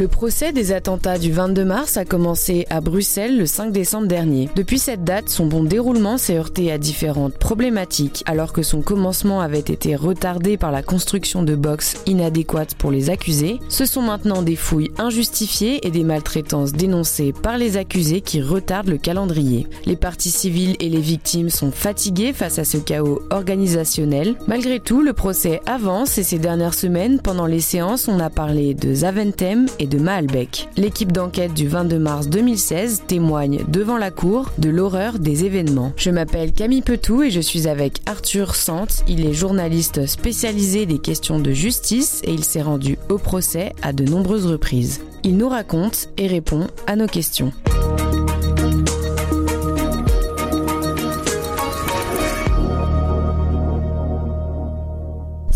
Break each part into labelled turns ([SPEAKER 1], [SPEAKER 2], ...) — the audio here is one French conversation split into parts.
[SPEAKER 1] Le procès des attentats du 22 mars a commencé à Bruxelles le 5 décembre dernier. Depuis cette date, son bon déroulement s'est heurté à différentes problématiques, alors que son commencement avait été retardé par la construction de box inadéquates pour les accusés. Ce sont maintenant des fouilles injustifiées et des maltraitances dénoncées par les accusés qui retardent le calendrier. Les parties civiles et les victimes sont fatiguées face à ce chaos organisationnel. Malgré tout, le procès avance et ces dernières semaines, pendant les séances, on a parlé de Zaventem et de. L'équipe d'enquête du 22 mars 2016 témoigne devant la cour de l'horreur des événements. Je m'appelle Camille Petou et je suis avec Arthur Sante. Il est journaliste spécialisé des questions de justice et il s'est rendu au procès à de nombreuses reprises. Il nous raconte et répond à nos questions.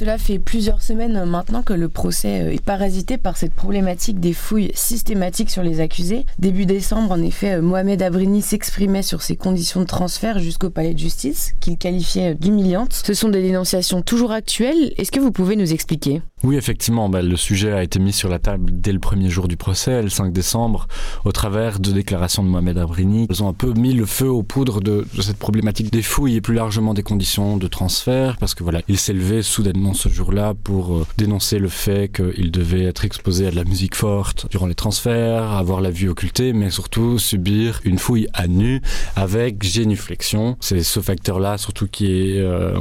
[SPEAKER 1] Cela fait plusieurs semaines maintenant que le procès euh, est parasité par cette problématique des fouilles systématiques sur les accusés. Début décembre, en effet, euh, Mohamed Abrini s'exprimait sur ses conditions de transfert jusqu'au palais de justice, qu'il qualifiait d'humiliantes. Ce sont des dénonciations toujours actuelles. Est-ce que vous pouvez nous expliquer?
[SPEAKER 2] Oui, effectivement, bah, le sujet a été mis sur la table dès le premier jour du procès, le 5 décembre, au travers de déclarations de Mohamed Abrini. Ils ont un peu mis le feu aux poudres de, de cette problématique des fouilles et plus largement des conditions de transfert, parce que voilà, il s'est levé soudainement ce jour-là pour euh, dénoncer le fait qu'il devait être exposé à de la musique forte durant les transferts, avoir la vue occultée, mais surtout subir une fouille à nu avec génuflexion. C'est ce facteur-là surtout qui est euh,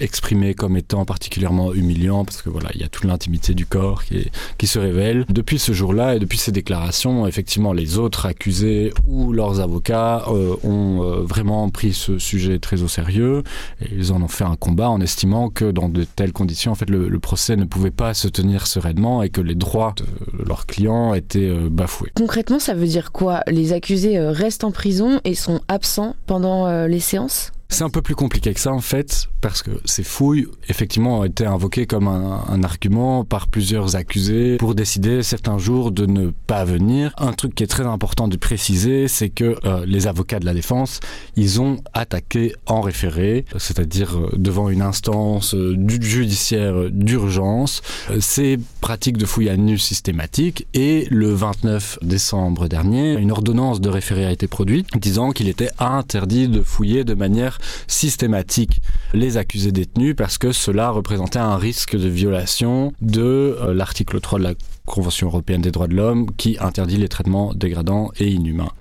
[SPEAKER 2] exprimé comme étant particulièrement humiliant, parce que voilà, il y a toute l'intimité du corps qui, se révèle. Depuis ce jour-là et depuis ces déclarations, effectivement, les autres accusés ou leurs avocats euh, ont vraiment pris ce sujet très au sérieux et ils en ont fait un combat en estimant que dans de telles conditions, en fait, le, procès ne pouvait pas se tenir sereinement et que les droits de leurs clients étaient euh, bafoués.
[SPEAKER 1] Concrètement, ça veut dire quoi? Les accusés euh, restent en prison et sont absents pendant euh, les séances?
[SPEAKER 2] C'est un peu plus compliqué que ça en fait, parce que ces fouilles, effectivement, ont été invoquées comme un, argument par plusieurs accusés pour décider certains jours de ne pas venir. Un truc qui est très important de préciser, c'est que euh, les avocats de la défense, ils ont attaqué en référé, c'est-à-dire euh, devant une instance euh, judiciaire d'urgence, ces pratiques de fouilles à nu systématiques. Et le 29 décembre dernier, une ordonnance de référé a été produite disant qu'il était interdit de fouiller de manière systématique les accusés détenus parce que cela représentait un risque de violation de euh, l'article 3 de la Convention européenne des droits de l'homme qui interdit les traitements dégradants et inhumains.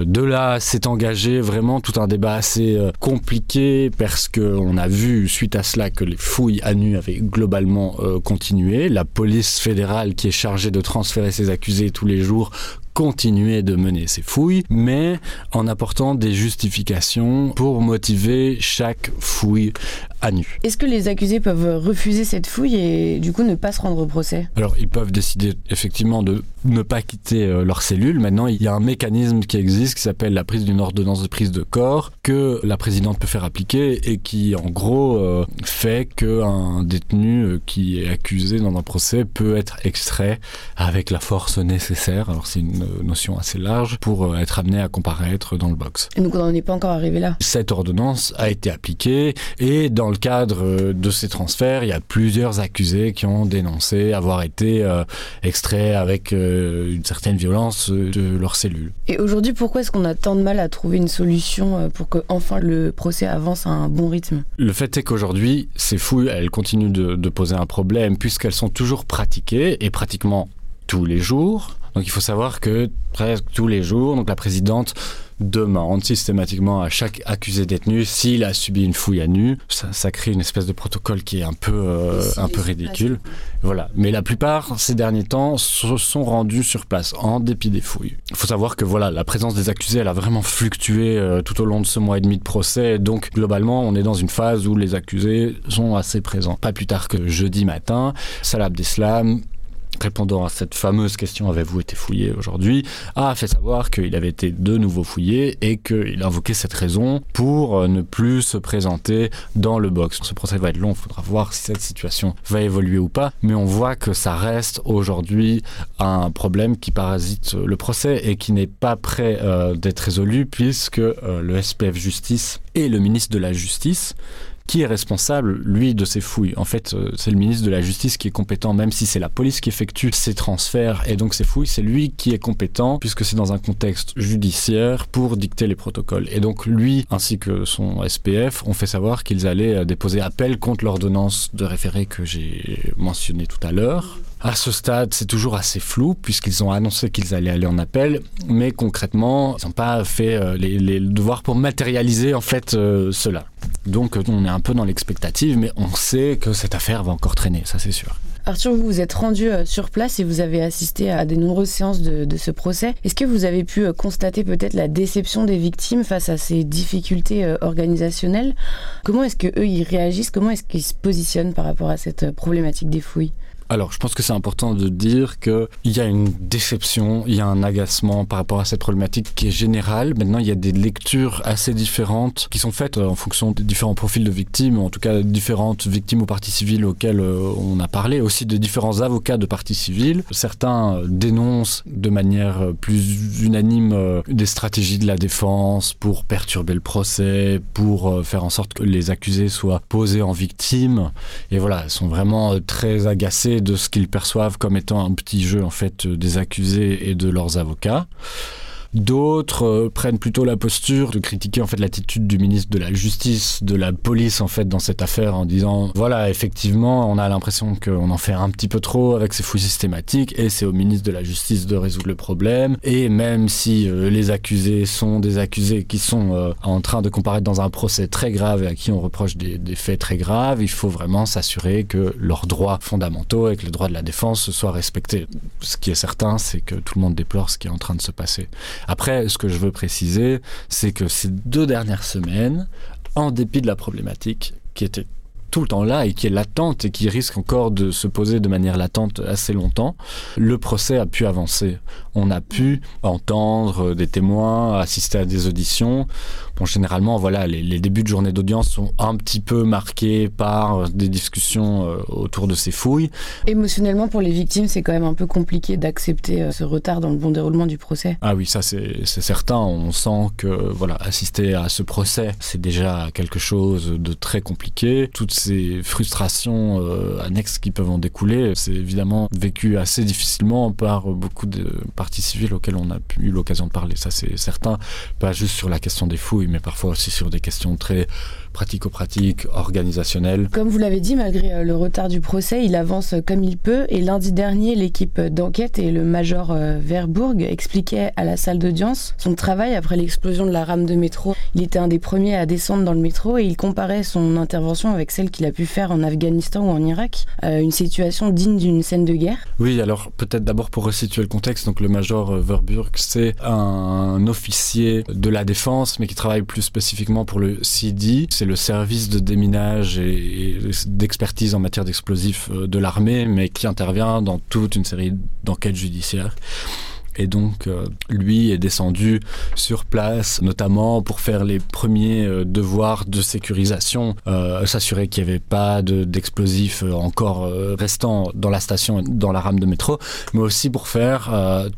[SPEAKER 2] De là s'est engagé vraiment tout un débat assez euh, compliqué parce qu'on a vu suite à cela que les fouilles à nu avaient globalement euh, continué. La police fédérale qui est chargée de transférer ses accusés tous les jours continuer de mener ces fouilles, mais en apportant des justifications pour motiver chaque fouille à nu.
[SPEAKER 1] Est-ce que les accusés peuvent refuser cette fouille et du coup ne pas se rendre au procès?
[SPEAKER 2] Alors ils peuvent décider effectivement de ne pas quitter euh, leur cellule. Maintenant il y a un mécanisme qui existe qui s'appelle la prise d'une ordonnance de prise de corps que la présidente peut faire appliquer et qui en gros euh, fait qu'un détenu euh, qui est accusé dans un procès peut être extrait avec la force nécessaire. Alors c'est une notion assez large pour être amené à comparaître dans le box.
[SPEAKER 1] Et donc on n'est pas encore arrivé là.
[SPEAKER 2] Cette ordonnance a été appliquée et dans le cadre de ces transferts, il y a plusieurs accusés qui ont dénoncé avoir été extraits avec une certaine violence euh, de leur cellule.
[SPEAKER 1] Et aujourd'hui, pourquoi est-ce qu'on a tant de mal à trouver une solution euh, pour que enfin le procès avance à un bon rythme?
[SPEAKER 2] Le fait est qu'aujourd'hui, ces fouilles, elles continuent de, de poser un problème puisqu'elles sont toujours pratiquées et pratiquement tous les jours. Donc il faut savoir que presque tous les jours, donc la présidente demande systématiquement à chaque accusé détenu s'il a subi une fouille à nu. Ça, ça crée une espèce de protocole qui est un peu, euh, un peu ridicule. Voilà. Mais la plupart, ces derniers temps, se sont rendus sur place en dépit des fouilles. Il faut savoir que voilà, la présence des accusés, elle a vraiment fluctué euh, tout au long de ce mois et demi de procès. Donc globalement, on est dans une phase où les accusés sont assez présents. Pas plus tard que jeudi matin, Salah Abdeslam répondant à cette fameuse question avez-vous été fouillé aujourd'hui a fait savoir qu'il avait été de nouveau fouillé et qu'il invoquait cette raison pour euh, ne plus se présenter dans le box. Ce procès va être long il faudra voir si cette situation va évoluer ou pas mais on voit que ça reste aujourd'hui un problème qui parasite le procès et qui n'est pas prêt euh, d'être résolu puisque euh, le spf justice et le ministre de la justice qui est responsable, lui, de ces fouilles? En fait, euh, c'est le ministre de la Justice qui est compétent, même si c'est la police qui effectue ces transferts et donc ces fouilles, c'est lui qui est compétent, puisque c'est dans un contexte judiciaire, pour dicter les protocoles. Et donc lui, ainsi que son SPF, ont fait savoir qu'ils allaient euh, déposer appel contre l'ordonnance de référé que j'ai mentionnée tout à l'heure. À ce stade, c'est toujours assez flou puisqu'ils ont annoncé qu'ils allaient aller en appel, mais concrètement, ils n'ont pas fait euh, les, devoirs pour matérialiser en fait cela. Donc on est un peu dans l'expectative, mais on sait que cette affaire va encore traîner, ça c'est sûr.
[SPEAKER 1] Arthur, vous vous êtes rendu euh, sur place et vous avez assisté à des nombreuses séances de, ce procès. Est-ce que vous avez pu euh, constater peut-être la déception des victimes face à ces difficultés euh, organisationnelles? Comment est-ce que eux ils réagissent? Comment est-ce qu'ils se positionnent par rapport à cette problématique des fouilles?
[SPEAKER 2] Alors, je pense que c'est important de dire qu'il y a une déception, il y a un agacement par rapport à cette problématique qui est générale. Maintenant, il y a des lectures assez différentes qui sont faites euh, en fonction des différents profils de victimes, en tout cas différentes victimes ou parties civiles auxquelles euh, on a parlé, aussi de différents avocats de parties civiles. Certains euh, dénoncent de manière plus unanime des stratégies de la défense pour perturber le procès, pour faire en sorte que les accusés soient posés en victimes. Et voilà, ils sont vraiment très agacés de ce qu'ils perçoivent comme étant un petit jeu en fait des accusés et de leurs avocats. D'autres euh, prennent plutôt la posture de critiquer en fait l'attitude du ministre de la Justice, de la police en fait dans cette affaire en disant voilà effectivement on a l'impression qu'on en fait un petit peu trop avec ces fouilles systématiques et c'est au ministre de la Justice de résoudre le problème et même si euh, les accusés sont des accusés qui sont euh, en train de comparaître dans un procès très grave et à qui on reproche des, des faits très graves, il faut vraiment s'assurer que leurs droits fondamentaux et que les droits de la défense soient respectés. Ce qui est certain, c'est que tout le monde déplore ce qui est en train de se passer. Après, ce que je veux préciser, c'est que ces deux dernières semaines, en dépit de la problématique qui était tout le temps là et qui est latente et qui risque encore de se poser de manière latente assez longtemps, le procès a pu avancer. On a pu entendre des témoins, assister à des auditions. Bon, généralement, voilà, les, débuts de journée d'audience sont un petit peu marqués par des discussions euh, autour de ces fouilles.
[SPEAKER 1] Émotionnellement, pour les victimes, c'est quand même un peu compliqué d'accepter euh, ce retard dans le bon déroulement du procès.
[SPEAKER 2] Ah oui, ça c'est certain. On sent que voilà, assister à ce procès, c'est déjà quelque chose de très compliqué. Toutes ces frustrations euh, annexes qui peuvent en découler, c'est évidemment vécu assez difficilement par beaucoup de parties civiles auxquelles on a eu l'occasion de parler. Ça c'est certain, pas juste sur la question des fouilles mais parfois aussi sur des questions très pratico-pratiques, organisationnelles.
[SPEAKER 1] Comme vous l'avez dit, malgré euh, le retard du procès, il avance comme il peut. Et lundi dernier, l'équipe d'enquête et le major euh, Verbourg expliquaient à la salle d'audience son travail après l'explosion de la rame de métro. Il était un des premiers à descendre dans le métro et il comparait son intervention avec celle qu'il a pu faire en Afghanistan ou en Irak, euh, une situation digne d'une scène de guerre.
[SPEAKER 2] Oui, alors peut-être d'abord pour resituer le contexte, donc le major Verburg, c'est un officier de la défense, mais qui travaille plus spécifiquement pour le CD. C'est le service de déminage et, d'expertise en matière d'explosifs euh, de l'armée, mais qui intervient dans toute une série d'enquêtes judiciaires. Et donc, euh, lui est descendu sur place, notamment pour faire les premiers euh, devoirs de sécurisation, euh, s'assurer qu'il n'y avait pas d'explosifs encore restants dans la station, dans la rame de métro, mais aussi pour faire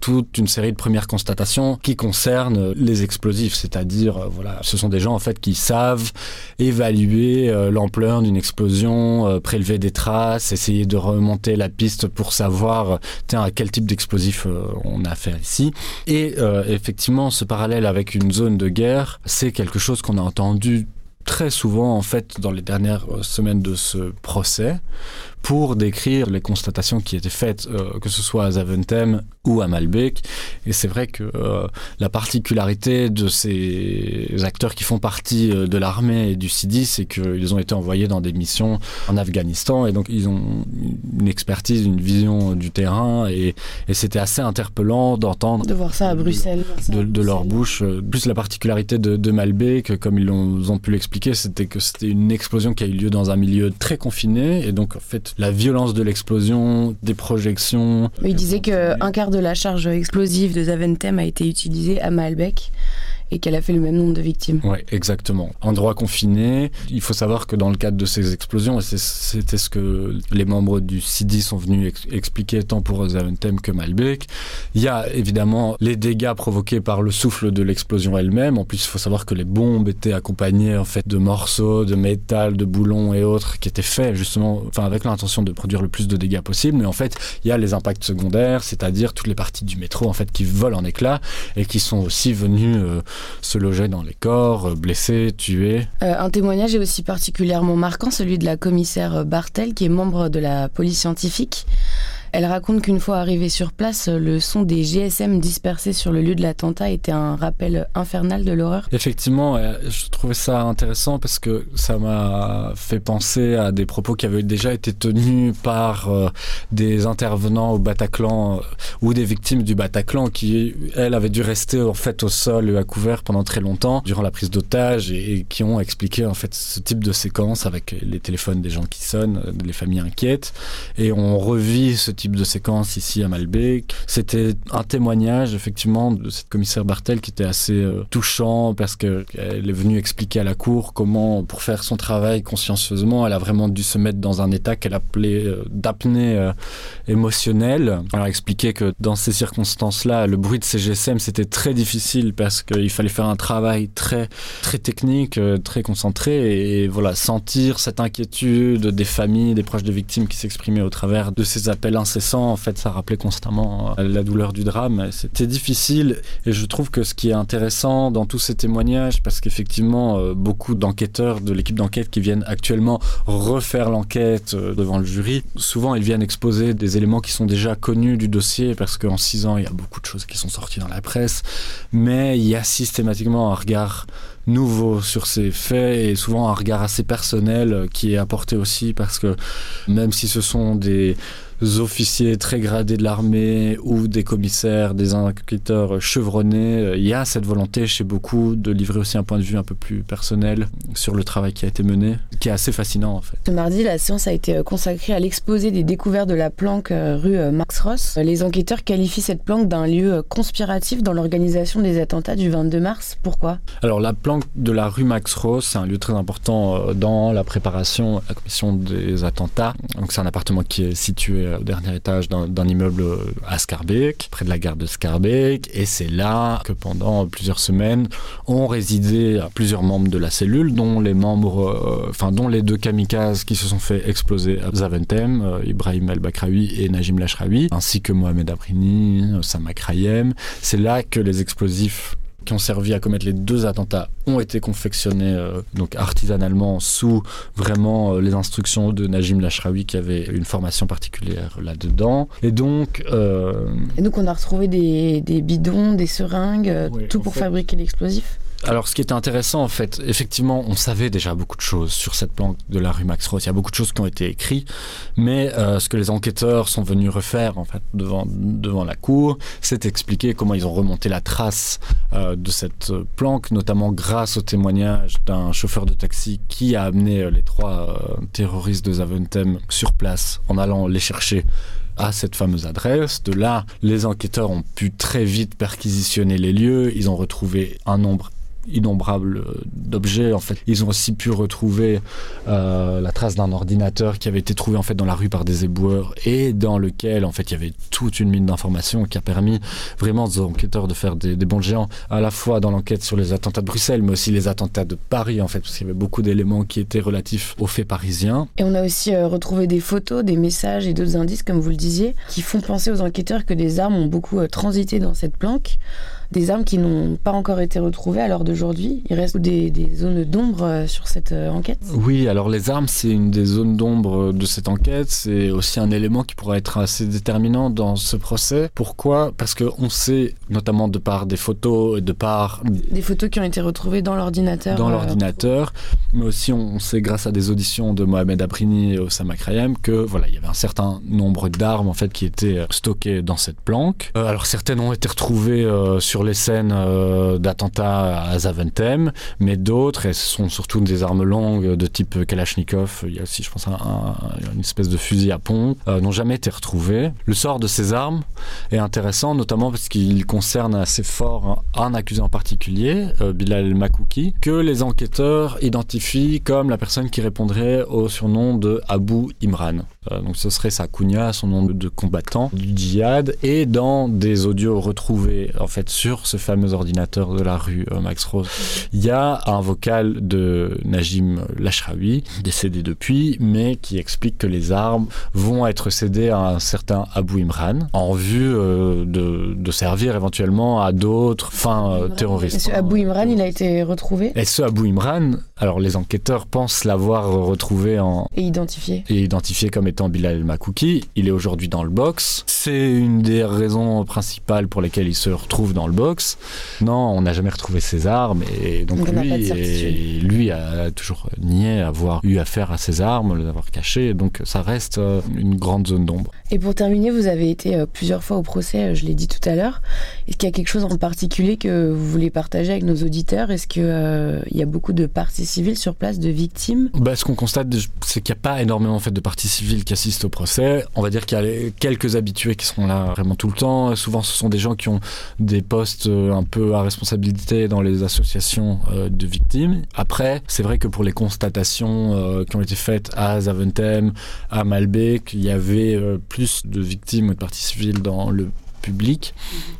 [SPEAKER 2] toute une série de premières constatations qui concernent les explosifs, c'est-à-dire, voilà, ce sont des gens en fait qui savent évaluer l'ampleur d'une explosion, prélever des traces, essayer de remonter la piste pour savoir, tiens, à quel type d'explosif on a fait ici. Et euh, effectivement, ce parallèle avec une zone de guerre, c'est quelque chose qu'on a entendu très souvent en fait dans les dernières semaines de ce procès pour décrire les constatations qui étaient faites, euh, que ce soit à Zaventem ou à Malbec. Et c'est vrai que euh, la particularité de ces acteurs qui font partie euh, de l'armée et du CIDI, c'est qu'ils ont été envoyés dans des missions en Afghanistan et donc ils ont une expertise, une vision du terrain et, et c'était assez interpellant d'entendre...
[SPEAKER 1] De voir ça à Bruxelles.
[SPEAKER 2] De, leur bouche. Plus la particularité de, de Malbec, comme ils ont, ont pu l'expliquer, c'était que c'était une explosion qui a eu lieu dans un milieu très confiné et donc en fait la violence de l'explosion, des projections.
[SPEAKER 1] Il disait qu'un quart de la charge explosive de Zaventem a été utilisée à Malbec et qu'elle a fait le même nombre de victimes.
[SPEAKER 2] Oui, exactement. Endroit confiné, il faut savoir que dans le cadre de ces explosions, et c'était ce que les membres du CIDI sont venus expliquer tant pour Zaventem que Malbec, il y a évidemment les dégâts provoqués par le souffle de l'explosion elle-même. En plus, il faut savoir que les bombes étaient accompagnées en fait de morceaux, de métal, de boulons et autres qui étaient faits justement, avec l'intention de produire le plus de dégâts possible. Mais en fait, il y a les impacts secondaires, c'est-à-dire toutes les parties du métro en fait qui volent en éclats et qui sont aussi venus euh, se loger dans les corps, euh, blessés, tués.
[SPEAKER 1] Euh, un témoignage est aussi particulièrement marquant, celui de la commissaire Bartel, qui est membre de la police scientifique. Elle raconte qu'une fois arrivée sur place, le son des GSM dispersés sur le lieu de l'attentat était un rappel infernal de l'horreur.
[SPEAKER 2] Effectivement, je trouvais ça intéressant parce que ça m'a fait penser à des propos qui avaient déjà été tenus par euh, des intervenants au Bataclan euh, ou des victimes du Bataclan qui, elles, avaient dû rester en fait au sol et à couvert pendant très longtemps durant la prise d'otages et, qui ont expliqué en fait ce type de séquence avec les téléphones des gens qui sonnent, les familles inquiètes et on revit ce type de séquence ici à Malbec. C'était un témoignage effectivement de cette commissaire Bartel qui était assez euh, touchant parce qu'elle est venue expliquer à la cour comment, pour faire son travail consciencieusement, elle a vraiment dû se mettre dans un état qu'elle appelait euh, d'apnée euh, émotionnelle. Elle a expliqué que dans ces circonstances-là, le bruit de ces GSM c'était très difficile parce qu'il fallait faire un travail très très technique, très concentré et voilà sentir cette inquiétude des familles, des proches de victimes qui s'exprimaient au travers de ces appels incessants. En fait, ça rappelait constamment euh, la douleur du drame. C'était difficile et je trouve que ce qui est intéressant dans tous ces témoignages, parce qu'effectivement, euh, beaucoup d'enquêteurs de l'équipe d'enquête qui viennent actuellement refaire l'enquête euh, devant le jury, souvent ils viennent exposer des éléments qui sont déjà connus du dossier, parce qu'en six ans, il y a beaucoup de choses qui sont sorties dans la presse, mais il y a systématiquement un regard nouveau sur ces faits et souvent un regard assez personnel qui est apporté aussi parce que même si ce sont des officiers très gradés de l'armée ou des commissaires, des enquêteurs chevronnés, euh, il y a cette volonté chez beaucoup de livrer aussi un point de vue un peu plus personnel sur le travail qui a été mené, qui est assez fascinant en fait.
[SPEAKER 1] Ce mardi, la séance a été euh, consacrée à l'exposé des découvertes de la planque euh, rue Max Ross. Les enquêteurs qualifient cette planque d'un lieu conspiratif dans l'organisation des attentats du 22 mars. Pourquoi?
[SPEAKER 2] Alors la planque de la rue Max Ross, c'est un lieu très important dans la préparation, la commission des attentats. Donc c'est un appartement qui est situé au dernier étage d'un immeuble à Scarbeck, près de la gare de Scarbeck. Et c'est là que pendant plusieurs semaines ont résidé plusieurs membres de la cellule, dont les membres, euh, enfin, dont les deux kamikazes qui se sont fait exploser à Zaventem, euh, Ibrahim El-Bakraoui et Najim Lashraoui, ainsi que Mohamed Abrini, Sama Krayem. C'est là que les explosifs qui ont servi à commettre les deux attentats ont été confectionnés euh, donc artisanalement sous vraiment euh, les instructions de Najim Lashraoui qui avait une formation particulière là-dedans. Et donc...
[SPEAKER 1] Euh, Et donc on a retrouvé des, bidons, des seringues, tout pour fabriquer l'explosif?
[SPEAKER 2] Alors, ce qui était intéressant, en fait, effectivement, on savait déjà beaucoup de choses sur cette planque de la rue Max Ross. Il y a beaucoup de choses qui ont été écrites, mais euh, ce que les enquêteurs sont venus refaire, en fait, devant, devant la cour, c'est expliquer comment ils ont remonté la trace euh, de cette planque, notamment grâce au témoignage d'un chauffeur de taxi qui a amené euh, les trois terroristes de Zaventem sur place en allant les chercher à cette fameuse adresse. De là, les enquêteurs ont pu très vite perquisitionner les lieux. Ils ont retrouvé un nombre innombrables d'objets. En fait, ils ont aussi pu retrouver euh, la trace d'un ordinateur qui avait été trouvé en fait dans la rue par des éboueurs et dans lequel en fait il y avait toute une mine d'informations qui a permis vraiment aux enquêteurs de faire des, bons géants à la fois dans l'enquête sur les attentats de Bruxelles, mais aussi les attentats de Paris en fait, parce qu'il y avait beaucoup d'éléments qui étaient relatifs aux faits parisiens.
[SPEAKER 1] Et on a aussi euh, retrouvé des photos, des messages et d'autres indices, comme vous le disiez, qui font penser aux enquêteurs que des armes ont beaucoup euh, transité dans cette planque des armes qui n'ont pas encore été retrouvées à l'heure d'aujourd'hui. Il reste des, zones d'ombre euh, sur cette euh, enquête
[SPEAKER 2] Oui, alors les armes, c'est une des zones d'ombre de cette enquête. C'est aussi un élément qui pourrait être assez déterminant dans ce procès. Pourquoi? Parce qu'on sait, notamment de par des photos, de par...
[SPEAKER 1] Des photos qui ont été retrouvées dans l'ordinateur.
[SPEAKER 2] Dans euh, l'ordinateur. mais aussi on sait grâce à des auditions de Mohamed Abrini et Osama Krayem que voilà, il y avait un certain nombre d'armes en fait qui étaient stockées dans cette planque. Euh, alors certaines ont été retrouvées euh, sur les scènes euh, d'attentats à Zaventem, mais d'autres, elles sont surtout des armes longues de type Kalachnikov. Il y a aussi, je pense, une espèce de fusil à pompe, n'ont jamais été retrouvées. Le sort de ces armes est intéressant, notamment parce qu'il concerne assez fort un accusé en particulier, Bilal Makouki, que les enquêteurs identifient comme la personne qui répondrait au surnom de Abu Imran. Euh, donc ce serait sa kunya, son nom de combattant du djihad. Et dans des audios retrouvés en fait sur ce fameux ordinateur de la rue euh, Max Rose, il y a un vocal de Najim Lashraoui, décédé depuis, mais qui explique que les armes vont être cédées à un certain Abu Imran en vue euh, de, de, servir éventuellement à d'autres fins terroristes.
[SPEAKER 1] Et ce Abu Imran, il a été retrouvé?
[SPEAKER 2] Et ce Abu Imran, alors les enquêteurs pensent l'avoir retrouvé en...
[SPEAKER 1] Et identifié.
[SPEAKER 2] Et identifié comme étant Bilal Makouki. Il est aujourd'hui dans le box. C'est une des raisons principales pour lesquelles il se retrouve dans le box. Non, on n'a jamais retrouvé ses armes et donc, lui, lui a toujours nié avoir eu affaire à ses armes, les avoir cachées. Donc ça reste euh, une grande zone d'ombre.
[SPEAKER 1] Et pour terminer, vous avez été euh, plusieurs fois au procès, euh, je l'ai dit tout à l'heure. Est-ce qu'il y a quelque chose en particulier que vous voulez partager avec nos auditeurs? Est-ce qu'il il y a beaucoup de parties civiles sur place, de victimes
[SPEAKER 2] bah, Ce qu'on constate, c'est qu'il n'y a pas énormément en fait, de parties civiles qui assistent au procès. On va dire qu'il y a quelques habitués qui sont là vraiment tout le temps. Souvent, ce sont des gens qui ont des postes euh, un peu à responsabilité dans les associations euh, de victimes. Après, c'est vrai que pour les constatations euh, qui ont été faites à Zaventem, à Malbec, il y avait plus de victimes de parties civiles dans le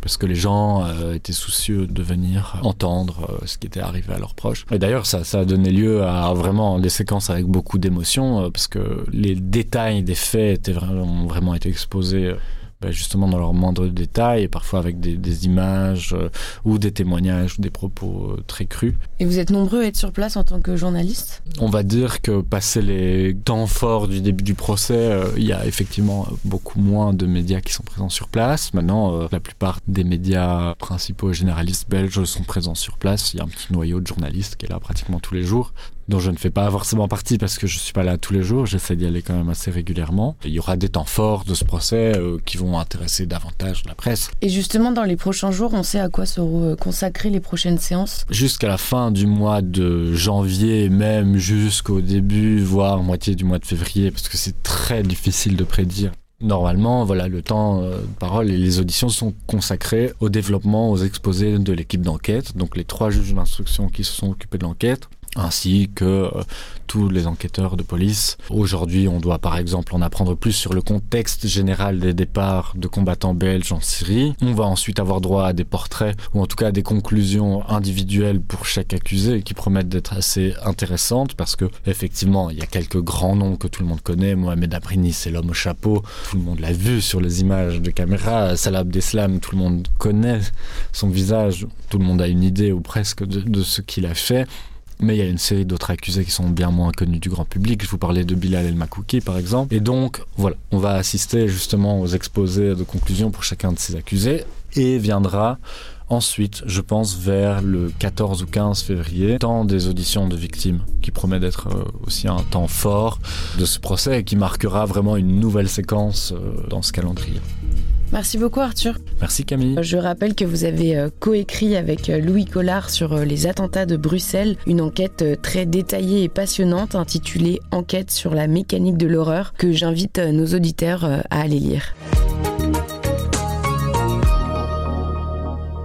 [SPEAKER 2] parce que les gens euh, étaient soucieux de venir entendre euh, ce qui était arrivé à leurs proches. Et d'ailleurs, ça, a donné lieu à vraiment des séquences avec beaucoup d'émotions, euh, parce que les détails des faits étaient vraiment, ont vraiment été exposés bah, justement dans leurs moindres détails, et parfois avec des, images euh, ou des témoignages ou des propos euh, très crus.
[SPEAKER 1] Et vous êtes nombreux à être sur place en tant que journaliste?
[SPEAKER 2] On va dire que passé les temps forts du début du procès, euh, il y a effectivement beaucoup moins de médias qui sont présents sur place. Maintenant, la plupart des médias principaux et généralistes belges sont présents sur place. Il y a un petit noyau de journalistes qui est là pratiquement tous les jours dont je ne fais pas forcément partie parce que je suis pas là tous les jours, j'essaie d'y aller quand même assez régulièrement. Il y aura des temps forts de ce procès euh, qui vont intéresser davantage la presse.
[SPEAKER 1] Et justement, dans les prochains jours, on sait à quoi se consacrer les prochaines séances?
[SPEAKER 2] Jusqu'à la fin du mois de janvier, même jusqu'au début, voire moitié du mois de février, parce que c'est très difficile de prédire. Normalement, voilà, le temps euh, de parole et les auditions sont consacrés au développement, aux exposés de l'équipe d'enquête. Donc les trois juges d'instruction qui se sont occupés de l'enquête ainsi que euh, tous les enquêteurs de police. Aujourd'hui, on doit par exemple en apprendre plus sur le contexte général des départs de combattants belges en Syrie. On va ensuite avoir droit à des portraits ou en tout cas à des conclusions individuelles pour chaque accusé qui promettent d'être assez intéressantes parce que effectivement, il y a quelques grands noms que tout le monde connaît. Mohamed Abrini, c'est l'homme au chapeau. Tout le monde l'a vu sur les images de caméra. Salah Abdeslam, tout le monde connaît son visage. Tout le monde a une idée ou presque de, de ce qu'il a fait. Mais il y a une série d'autres accusés qui sont bien moins connus du grand public. Je vous parlais de Bilal El Makouki, par exemple. Et donc, voilà, on va assister justement aux exposés de conclusion pour chacun de ces accusés. Et viendra ensuite, je pense, vers le 14 ou 15 février, temps des auditions de victimes, qui promet d'être euh, aussi un temps fort de ce procès et qui marquera vraiment une nouvelle séquence euh, dans ce calendrier.
[SPEAKER 1] Merci beaucoup Arthur.
[SPEAKER 2] Merci Camille.
[SPEAKER 1] Je rappelle que vous avez euh, coécrit avec euh, Louis Collard sur euh, les attentats de Bruxelles une enquête très détaillée et passionnante intitulée Enquête sur la mécanique de l'horreur que j'invite nos auditeurs à aller lire.